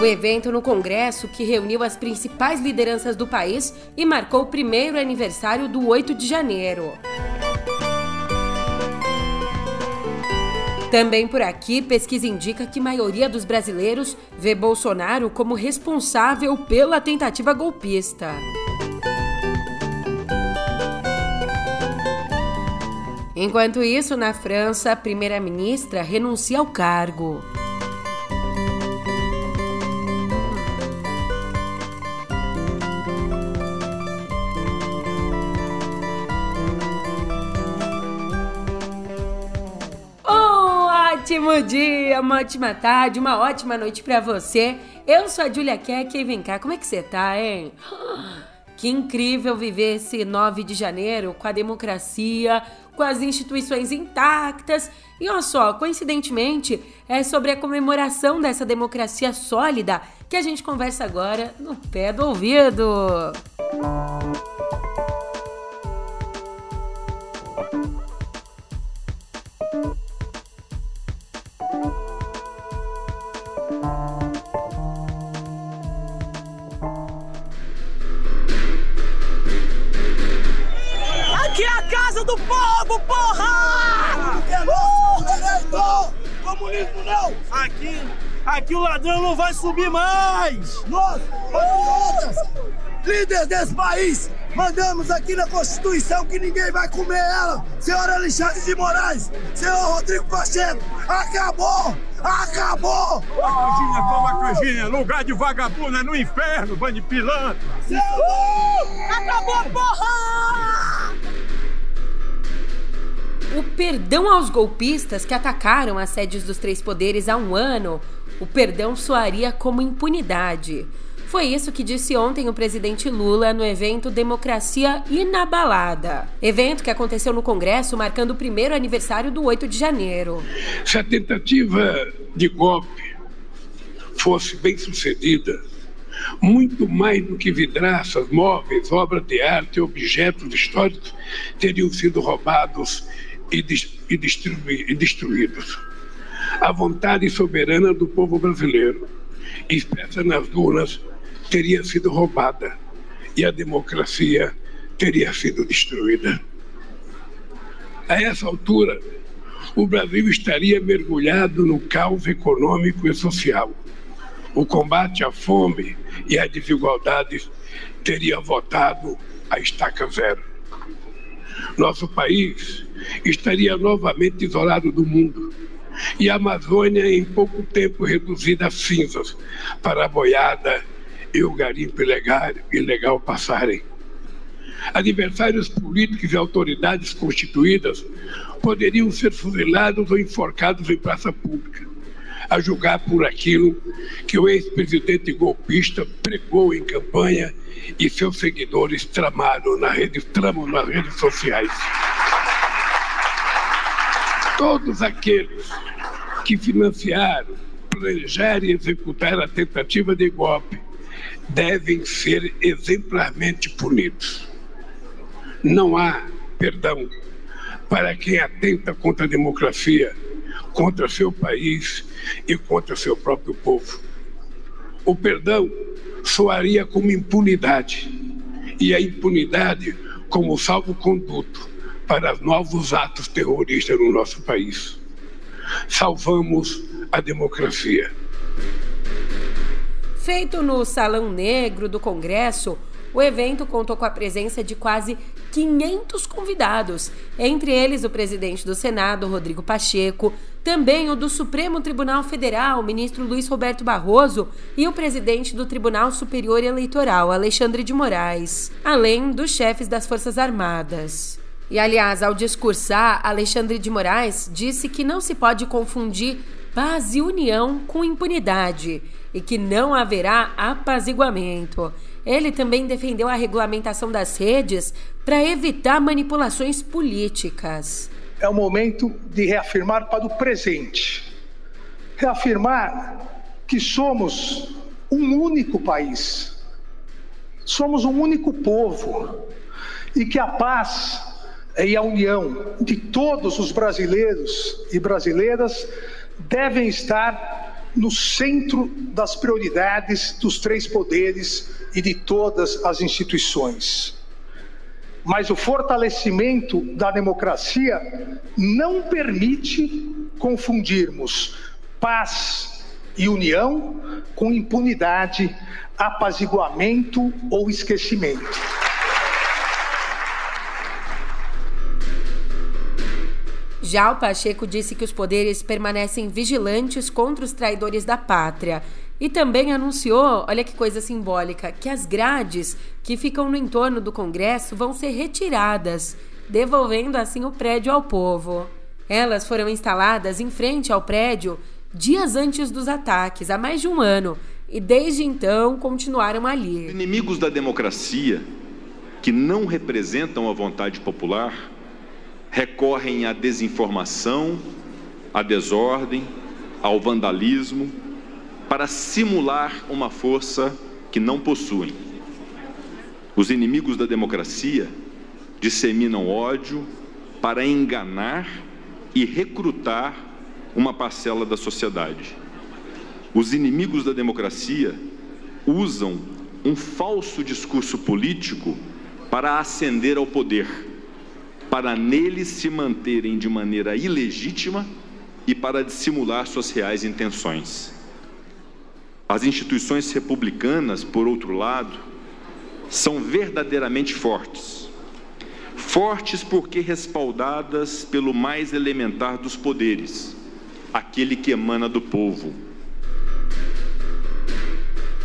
O evento no Congresso, que reuniu as principais lideranças do país e marcou o primeiro aniversário do 8 de janeiro. Também por aqui, pesquisa indica que maioria dos brasileiros vê Bolsonaro como responsável pela tentativa golpista. Enquanto isso, na França, a primeira-ministra renuncia ao cargo. Ótimo dia, uma ótima tarde, uma ótima noite para você. Eu sou a Julia Keck e vem cá, como é que você tá, hein? Que incrível viver esse 9 de janeiro com a democracia, com as instituições intactas. E olha só, coincidentemente, é sobre a comemoração dessa democracia sólida que a gente conversa agora no pé do ouvido. Música do povo, porra! Uh! Comunismo não! Aqui, aqui o ladrão não vai subir mais! Nós, patriotas, líderes desse país, mandamos aqui na Constituição que ninguém vai comer ela! Senhor Alexandre de Moraes, senhor Rodrigo Pacheco, acabou! Acabou! A canjinha, toma a canjinha, lugar de vagabundo é no inferno, bando de pilantra! Uh! Acabou, porra! O perdão aos golpistas que atacaram as sedes dos três poderes há um ano, o perdão soaria como impunidade. Foi isso que disse ontem o presidente Lula no evento Democracia Inabalada. Evento que aconteceu no Congresso marcando o primeiro aniversário do 8 de janeiro. Se a tentativa de golpe fosse bem sucedida, muito mais do que vidraças, móveis, obras de arte, objetos históricos teriam sido roubados e, e, e destruídos. A vontade soberana do povo brasileiro, expressa nas urnas, teria sido roubada e a democracia teria sido destruída. A essa altura, o Brasil estaria mergulhado no caos econômico e social. O combate à fome e à desigualdade teria votado a estaca zero. Nosso país estaria novamente isolado do mundo e a Amazônia em pouco tempo reduzida a cinzas para a boiada e o garimpo ilegal, ilegal passarem. Adversários políticos e autoridades constituídas poderiam ser fuzilados ou enforcados em praça pública, a julgar por aquilo que o ex-presidente golpista pregou em campanha e seus seguidores tramaram na rede, tramam nas redes sociais. Todos aqueles que financiaram, planejaram e executaram a tentativa de golpe devem ser exemplarmente punidos. Não há perdão para quem atenta contra a democracia, contra seu país e contra seu próprio povo. O perdão soaria como impunidade, e a impunidade como salvo-conduto para novos atos terroristas no nosso país. Salvamos a democracia. Feito no Salão Negro do Congresso, o evento contou com a presença de quase 500 convidados, entre eles o presidente do Senado, Rodrigo Pacheco, também o do Supremo Tribunal Federal, ministro Luiz Roberto Barroso, e o presidente do Tribunal Superior Eleitoral, Alexandre de Moraes, além dos chefes das Forças Armadas. E aliás, ao discursar, Alexandre de Moraes disse que não se pode confundir paz e união com impunidade e que não haverá apaziguamento. Ele também defendeu a regulamentação das redes para evitar manipulações políticas. É o momento de reafirmar para o presente. Reafirmar que somos um único país. Somos um único povo e que a paz e a união de todos os brasileiros e brasileiras devem estar no centro das prioridades dos três poderes e de todas as instituições. Mas o fortalecimento da democracia não permite confundirmos paz e união com impunidade, apaziguamento ou esquecimento. Já o Pacheco disse que os poderes permanecem vigilantes contra os traidores da pátria. E também anunciou, olha que coisa simbólica, que as grades que ficam no entorno do Congresso vão ser retiradas, devolvendo assim o prédio ao povo. Elas foram instaladas em frente ao prédio dias antes dos ataques, há mais de um ano, e desde então continuaram ali. Inimigos da democracia, que não representam a vontade popular, recorrem à desinformação, à desordem, ao vandalismo, para simular uma força que não possuem. Os inimigos da democracia disseminam ódio para enganar e recrutar uma parcela da sociedade. Os inimigos da democracia usam um falso discurso político para ascender ao poder para neles se manterem de maneira ilegítima e para dissimular suas reais intenções. As instituições republicanas, por outro lado, são verdadeiramente fortes. Fortes porque respaldadas pelo mais elementar dos poderes, aquele que emana do povo.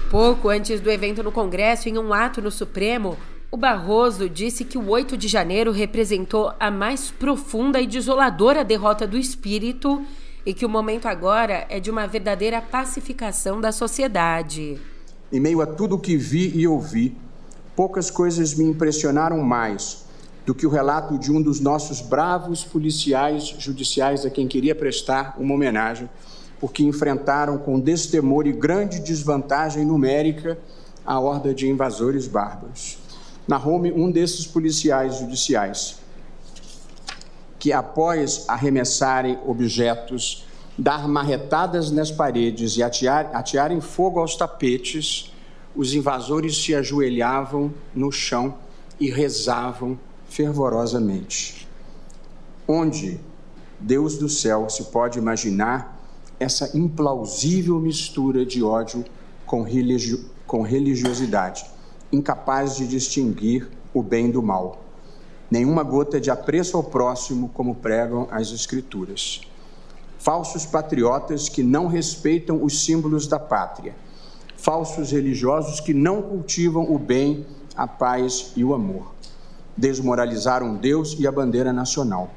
Pouco antes do evento no Congresso, em um ato no Supremo, o Barroso disse que o 8 de janeiro representou a mais profunda e desoladora derrota do espírito e que o momento agora é de uma verdadeira pacificação da sociedade. Em meio a tudo o que vi e ouvi, poucas coisas me impressionaram mais do que o relato de um dos nossos bravos policiais judiciais a quem queria prestar uma homenagem, porque enfrentaram com destemor e grande desvantagem numérica a horda de invasores bárbaros narrou-me um desses policiais judiciais que, após arremessarem objetos, dar marretadas nas paredes e atear, atearem fogo aos tapetes, os invasores se ajoelhavam no chão e rezavam fervorosamente. Onde, Deus do céu, se pode imaginar essa implausível mistura de ódio com, religio com religiosidade? Incapaz de distinguir o bem do mal. Nenhuma gota de apreço ao próximo, como pregam as Escrituras. Falsos patriotas que não respeitam os símbolos da pátria. Falsos religiosos que não cultivam o bem, a paz e o amor. Desmoralizaram Deus e a bandeira nacional.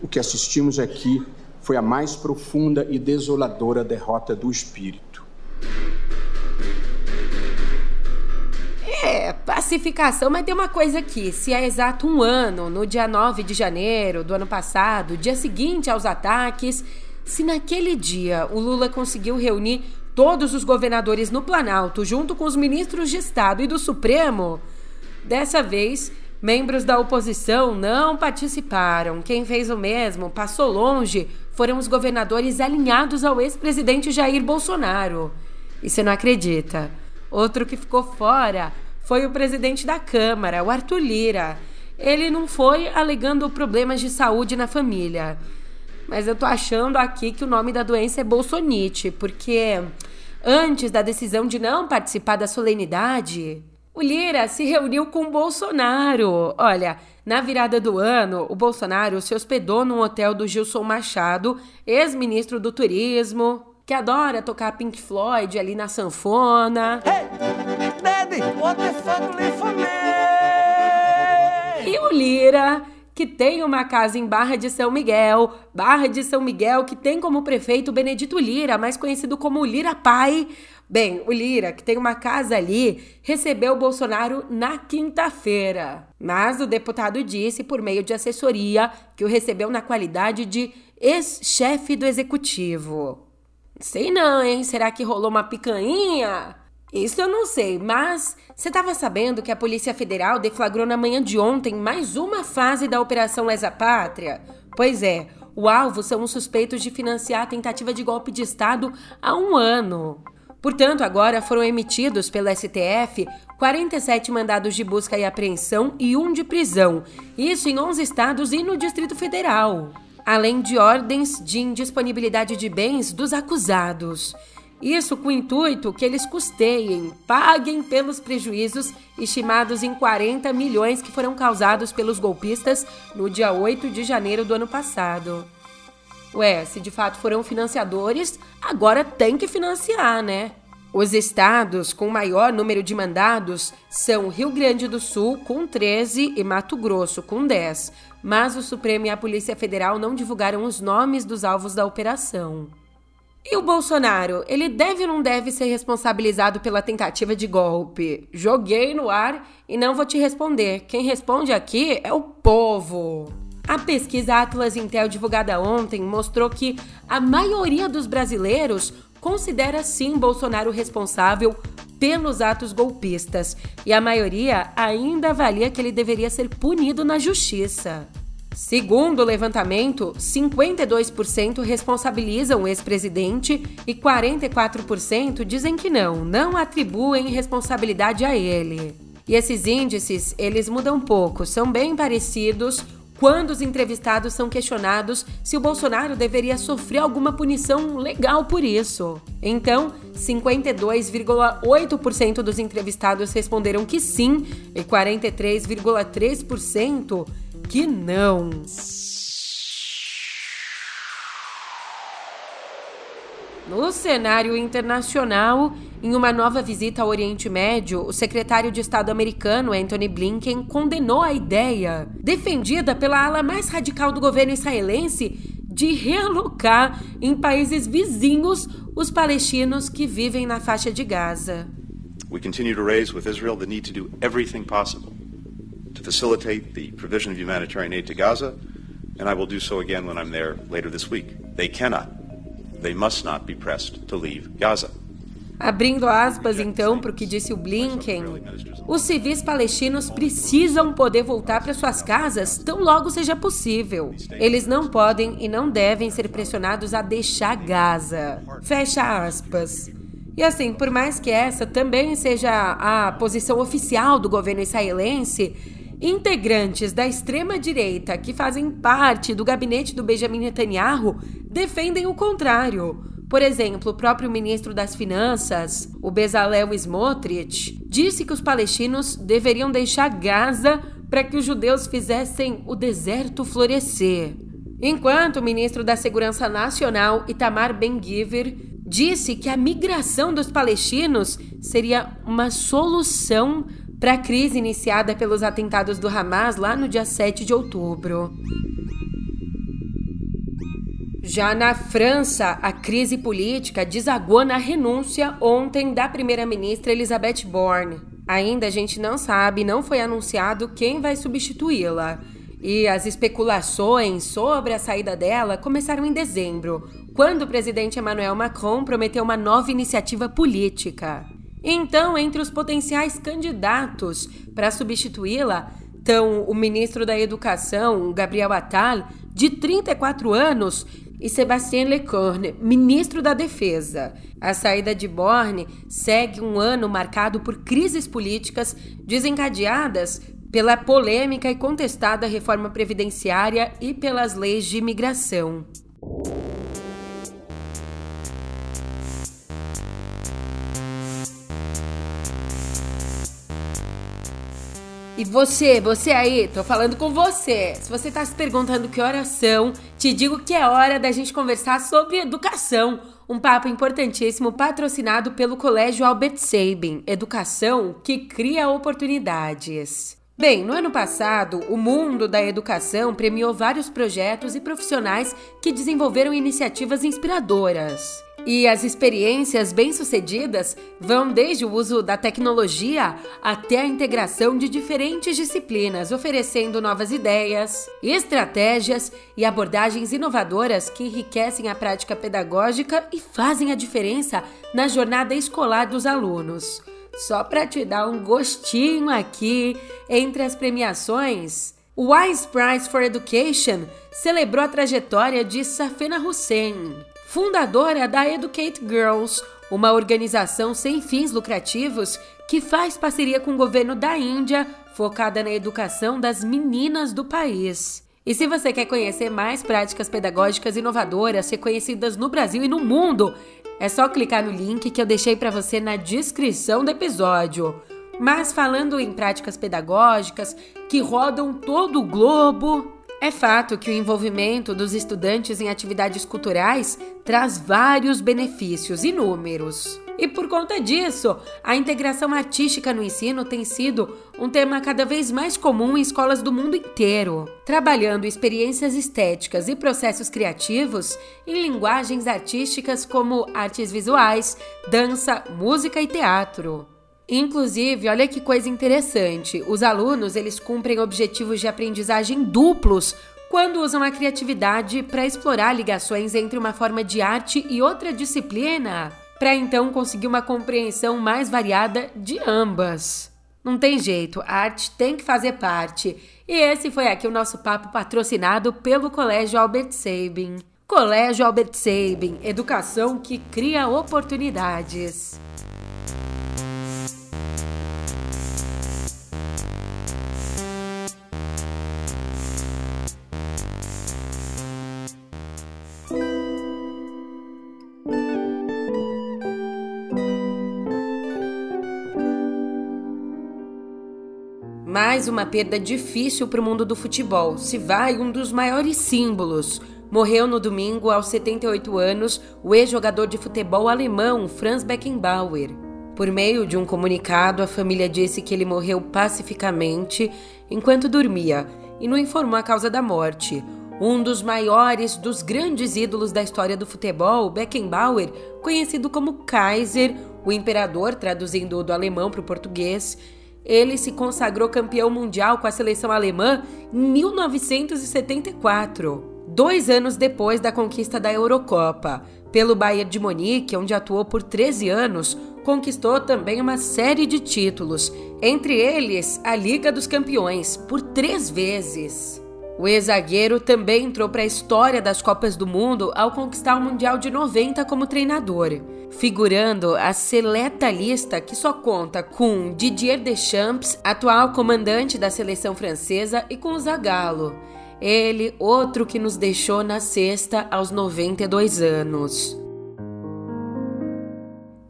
O que assistimos aqui foi a mais profunda e desoladora derrota do espírito. Pacificação, mas tem uma coisa aqui: se é exato um ano, no dia 9 de janeiro do ano passado, dia seguinte aos ataques, se naquele dia o Lula conseguiu reunir todos os governadores no Planalto, junto com os ministros de Estado e do Supremo, dessa vez. Membros da oposição não participaram. Quem fez o mesmo, passou longe, foram os governadores alinhados ao ex-presidente Jair Bolsonaro. E você não acredita? Outro que ficou fora foi o presidente da Câmara, o Arthur Lira. Ele não foi alegando problemas de saúde na família. Mas eu tô achando aqui que o nome da doença é Bolsonite, porque antes da decisão de não participar da solenidade, o Lira se reuniu com o Bolsonaro. Olha, na virada do ano, o Bolsonaro se hospedou num hotel do Gilson Machado, ex-ministro do Turismo, que adora tocar Pink Floyd ali na sanfona. Hey, daddy, what the fuck E o Lira, que tem uma casa em Barra de São Miguel, Barra de São Miguel, que tem como prefeito Benedito Lira, mais conhecido como Lira Pai. Bem, o Lira, que tem uma casa ali, recebeu o Bolsonaro na quinta-feira. Mas o deputado disse, por meio de assessoria, que o recebeu na qualidade de ex-chefe do executivo. Sei não, hein? Será que rolou uma picanha? Isso eu não sei, mas você estava sabendo que a Polícia Federal deflagrou na manhã de ontem mais uma fase da Operação Lesa Pátria? Pois é, O alvo são os suspeitos de financiar a tentativa de golpe de Estado há um ano. Portanto, agora foram emitidos pelo STF 47 mandados de busca e apreensão e um de prisão, isso em 11 estados e no Distrito Federal, além de ordens de indisponibilidade de bens dos acusados. Isso com o intuito que eles custeiem, paguem pelos prejuízos estimados em 40 milhões que foram causados pelos golpistas no dia 8 de janeiro do ano passado. Ué, se de fato foram financiadores, agora tem que financiar, né? Os estados com maior número de mandados são Rio Grande do Sul, com 13, e Mato Grosso, com 10. Mas o Supremo e a Polícia Federal não divulgaram os nomes dos alvos da operação. E o Bolsonaro, ele deve ou não deve ser responsabilizado pela tentativa de golpe? Joguei no ar e não vou te responder. Quem responde aqui é o povo. A pesquisa Atlas Intel divulgada ontem mostrou que a maioria dos brasileiros considera sim Bolsonaro responsável pelos atos golpistas e a maioria ainda avalia que ele deveria ser punido na justiça. Segundo o levantamento, 52% responsabilizam o ex-presidente e 44% dizem que não, não atribuem responsabilidade a ele. E esses índices, eles mudam pouco, são bem parecidos quando os entrevistados são questionados se o Bolsonaro deveria sofrer alguma punição legal por isso. Então, 52,8% dos entrevistados responderam que sim e 43,3% que não. No cenário internacional, em uma nova visita ao Oriente Médio, o secretário de Estado americano Anthony Blinken condenou a ideia, defendida pela ala mais radical do governo israelense, de realocar em países vizinhos os palestinos que vivem na faixa de Gaza. We continue to raise with Israel the need to do everything possible to facilitate the provision of humanitarian aid to Gaza, and I will do so again when I'm there later this week. They cannot, they must not be pressed to leave Gaza. Abrindo aspas, então, para o que disse o Blinken, os civis palestinos precisam poder voltar para suas casas tão logo seja possível. Eles não podem e não devem ser pressionados a deixar Gaza. Fecha aspas. E assim, por mais que essa também seja a posição oficial do governo israelense, Integrantes da extrema-direita que fazem parte do gabinete do Benjamin Netanyahu defendem o contrário. Por exemplo, o próprio ministro das Finanças, o Bezalel Smotrich, disse que os palestinos deveriam deixar Gaza para que os judeus fizessem o deserto florescer. Enquanto o ministro da Segurança Nacional, Itamar Ben-Gvir, disse que a migração dos palestinos seria uma solução para a crise iniciada pelos atentados do Hamas lá no dia 7 de outubro. Já na França, a crise política desagou na renúncia ontem da primeira-ministra Elisabeth Borne. Ainda a gente não sabe, não foi anunciado quem vai substituí-la. E as especulações sobre a saída dela começaram em dezembro, quando o presidente Emmanuel Macron prometeu uma nova iniciativa política. Então, entre os potenciais candidatos para substituí-la estão o ministro da Educação, Gabriel Attal, de 34 anos, e Sebastien Lecorne, ministro da Defesa. A saída de Borne segue um ano marcado por crises políticas desencadeadas pela polêmica e contestada reforma previdenciária e pelas leis de imigração. E você, você aí, tô falando com você. Se você tá se perguntando que horas são, te digo que é hora da gente conversar sobre educação. Um papo importantíssimo patrocinado pelo Colégio Albert Sabin, educação que cria oportunidades. Bem, no ano passado, o mundo da educação premiou vários projetos e profissionais que desenvolveram iniciativas inspiradoras. E as experiências bem-sucedidas vão desde o uso da tecnologia até a integração de diferentes disciplinas, oferecendo novas ideias, estratégias e abordagens inovadoras que enriquecem a prática pedagógica e fazem a diferença na jornada escolar dos alunos. Só para te dar um gostinho aqui, entre as premiações O Wise Prize for Education celebrou a trajetória de Safena Hussein, fundadora da Educate Girls, uma organização sem fins lucrativos que faz parceria com o governo da Índia focada na educação das meninas do país. E se você quer conhecer mais práticas pedagógicas inovadoras reconhecidas no Brasil e no mundo, é só clicar no link que eu deixei para você na descrição do episódio. Mas falando em práticas pedagógicas que rodam todo o globo, é fato que o envolvimento dos estudantes em atividades culturais traz vários benefícios inúmeros. E por conta disso, a integração artística no ensino tem sido um tema cada vez mais comum em escolas do mundo inteiro, trabalhando experiências estéticas e processos criativos em linguagens artísticas como artes visuais, dança, música e teatro. Inclusive, olha que coisa interessante, os alunos eles cumprem objetivos de aprendizagem duplos quando usam a criatividade para explorar ligações entre uma forma de arte e outra disciplina para então conseguir uma compreensão mais variada de ambas. Não tem jeito, a arte tem que fazer parte. E esse foi aqui o nosso papo patrocinado pelo Colégio Albert Sabin. Colégio Albert Sabin, educação que cria oportunidades. Uma perda difícil para o mundo do futebol. Se vai um dos maiores símbolos. Morreu no domingo, aos 78 anos, o ex-jogador de futebol alemão Franz Beckenbauer. Por meio de um comunicado, a família disse que ele morreu pacificamente enquanto dormia e não informou a causa da morte. Um dos maiores, dos grandes ídolos da história do futebol, Beckenbauer, conhecido como Kaiser, o imperador, traduzindo do alemão para o português, ele se consagrou campeão mundial com a seleção alemã em 1974, dois anos depois da conquista da Eurocopa. Pelo Bayern de Munique, onde atuou por 13 anos, conquistou também uma série de títulos, entre eles a Liga dos Campeões, por três vezes. O ex-zagueiro também entrou para a história das Copas do Mundo ao conquistar o Mundial de 90 como treinador, figurando a seleta lista que só conta com Didier Deschamps, atual comandante da seleção francesa, e com Zagallo. Ele, outro que nos deixou na sexta aos 92 anos.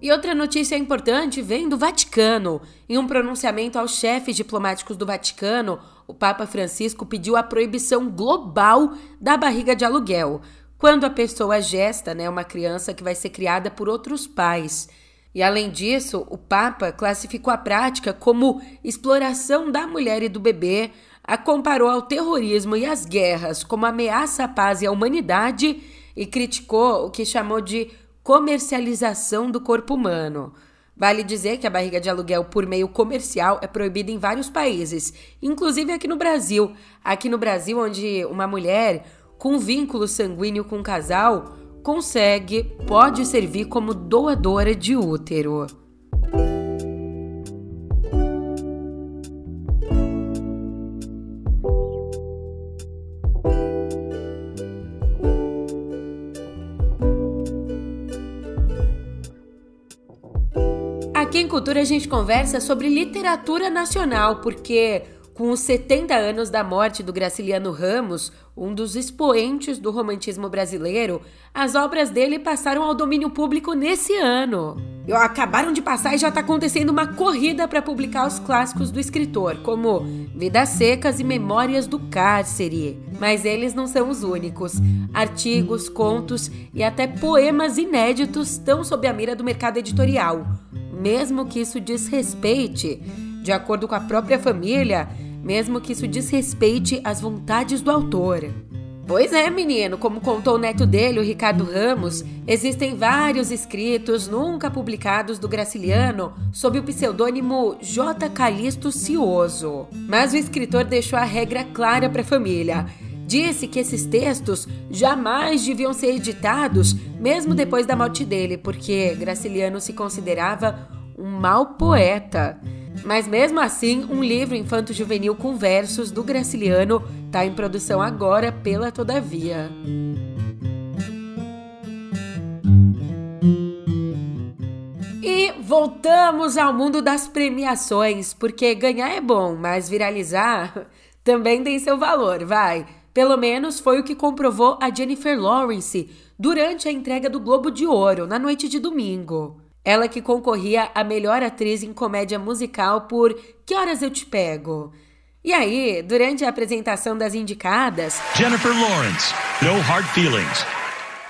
E outra notícia importante vem do Vaticano. Em um pronunciamento aos chefes diplomáticos do Vaticano, o Papa Francisco pediu a proibição global da barriga de aluguel, quando a pessoa gesta né, uma criança que vai ser criada por outros pais. E além disso, o Papa classificou a prática como exploração da mulher e do bebê, a comparou ao terrorismo e às guerras como ameaça à paz e à humanidade e criticou o que chamou de comercialização do corpo humano. Vale dizer que a barriga de aluguel por meio comercial é proibida em vários países, inclusive aqui no Brasil. Aqui no Brasil, onde uma mulher com vínculo sanguíneo com um casal consegue, pode servir como doadora de útero. Aqui em Cultura a gente conversa sobre literatura nacional, porque com os 70 anos da morte do Graciliano Ramos, um dos expoentes do romantismo brasileiro, as obras dele passaram ao domínio público nesse ano. Acabaram de passar e já está acontecendo uma corrida para publicar os clássicos do escritor, como Vidas Secas e Memórias do Cárcere. Mas eles não são os únicos. Artigos, contos e até poemas inéditos estão sob a mira do mercado editorial, mesmo que isso desrespeite, de acordo com a própria família, mesmo que isso desrespeite as vontades do autor. Pois é, menino, como contou o neto dele, o Ricardo Ramos, existem vários escritos nunca publicados do Graciliano sob o pseudônimo J. Calixto Cioso. Mas o escritor deixou a regra clara para a família. Disse que esses textos jamais deviam ser editados, mesmo depois da morte dele, porque Graciliano se considerava um mau poeta. Mas mesmo assim, um livro infanto-juvenil com versos do Graciliano está em produção agora pela Todavia. E voltamos ao mundo das premiações, porque ganhar é bom, mas viralizar também tem seu valor, vai. Pelo menos foi o que comprovou a Jennifer Lawrence durante a entrega do Globo de Ouro, na noite de domingo. Ela que concorria a melhor atriz em comédia musical por Que Horas Eu Te Pego? E aí, durante a apresentação das indicadas, Jennifer Lawrence, No Hard Feelings.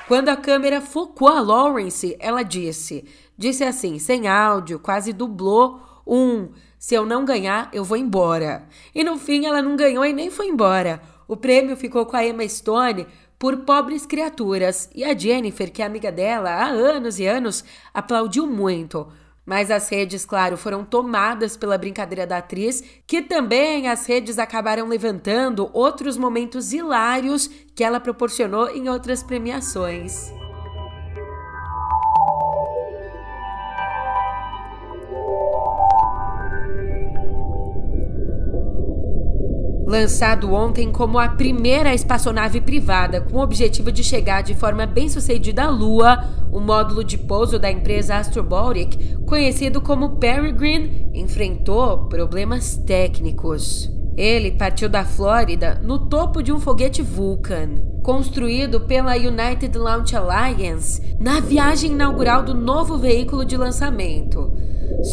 Quando a câmera focou a Lawrence, ela disse, disse assim, sem áudio, quase dublou um se eu não ganhar, eu vou embora. E no fim ela não ganhou e nem foi embora. O prêmio ficou com a Emma Stone por Pobres Criaturas e a Jennifer, que é amiga dela há anos e anos, aplaudiu muito. Mas as redes, claro, foram tomadas pela brincadeira da atriz, que também as redes acabaram levantando outros momentos hilários que ela proporcionou em outras premiações. Lançado ontem como a primeira espaçonave privada com o objetivo de chegar de forma bem sucedida à Lua, o módulo de pouso da empresa Astrobotic, conhecido como Peregrine, enfrentou problemas técnicos. Ele partiu da Flórida no topo de um foguete Vulcan, construído pela United Launch Alliance, na viagem inaugural do novo veículo de lançamento.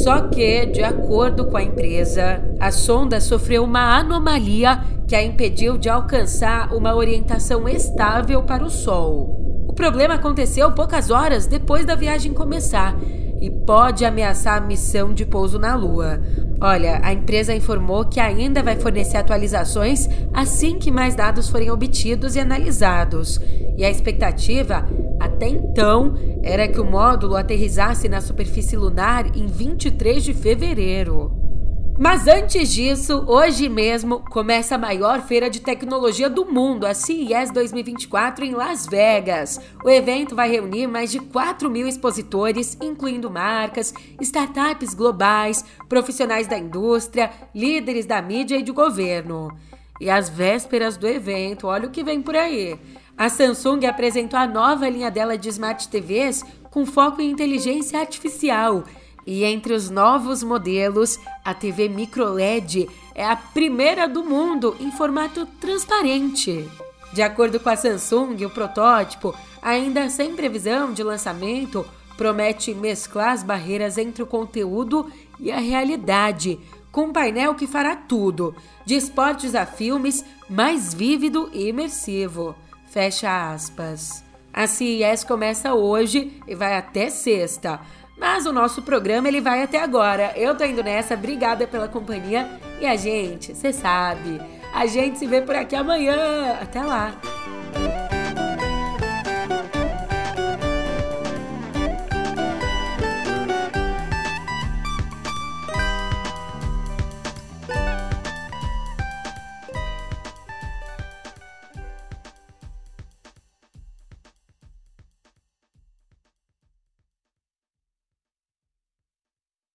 Só que, de acordo com a empresa, a sonda sofreu uma anomalia que a impediu de alcançar uma orientação estável para o Sol. O problema aconteceu poucas horas depois da viagem começar e pode ameaçar a missão de pouso na Lua. Olha, a empresa informou que ainda vai fornecer atualizações assim que mais dados forem obtidos e analisados. E a expectativa, até então, era que o módulo aterrissasse na superfície lunar em 23 de fevereiro. Mas antes disso, hoje mesmo começa a maior feira de tecnologia do mundo, a CES 2024 em Las Vegas. O evento vai reunir mais de 4 mil expositores, incluindo marcas, startups globais, profissionais da indústria, líderes da mídia e do governo. E às vésperas do evento, olha o que vem por aí. A Samsung apresentou a nova linha dela de Smart TVs com foco em inteligência artificial e entre os novos modelos, a TV Micro LED é a primeira do mundo em formato transparente. De acordo com a Samsung, o protótipo, ainda sem previsão de lançamento, promete mesclar as barreiras entre o conteúdo e a realidade, com um painel que fará tudo, de esportes a filmes, mais vívido e imersivo. Fecha aspas. A CES começa hoje e vai até sexta. Mas o nosso programa ele vai até agora. Eu tô indo nessa, obrigada pela companhia e a gente, você sabe, a gente se vê por aqui amanhã. Até lá.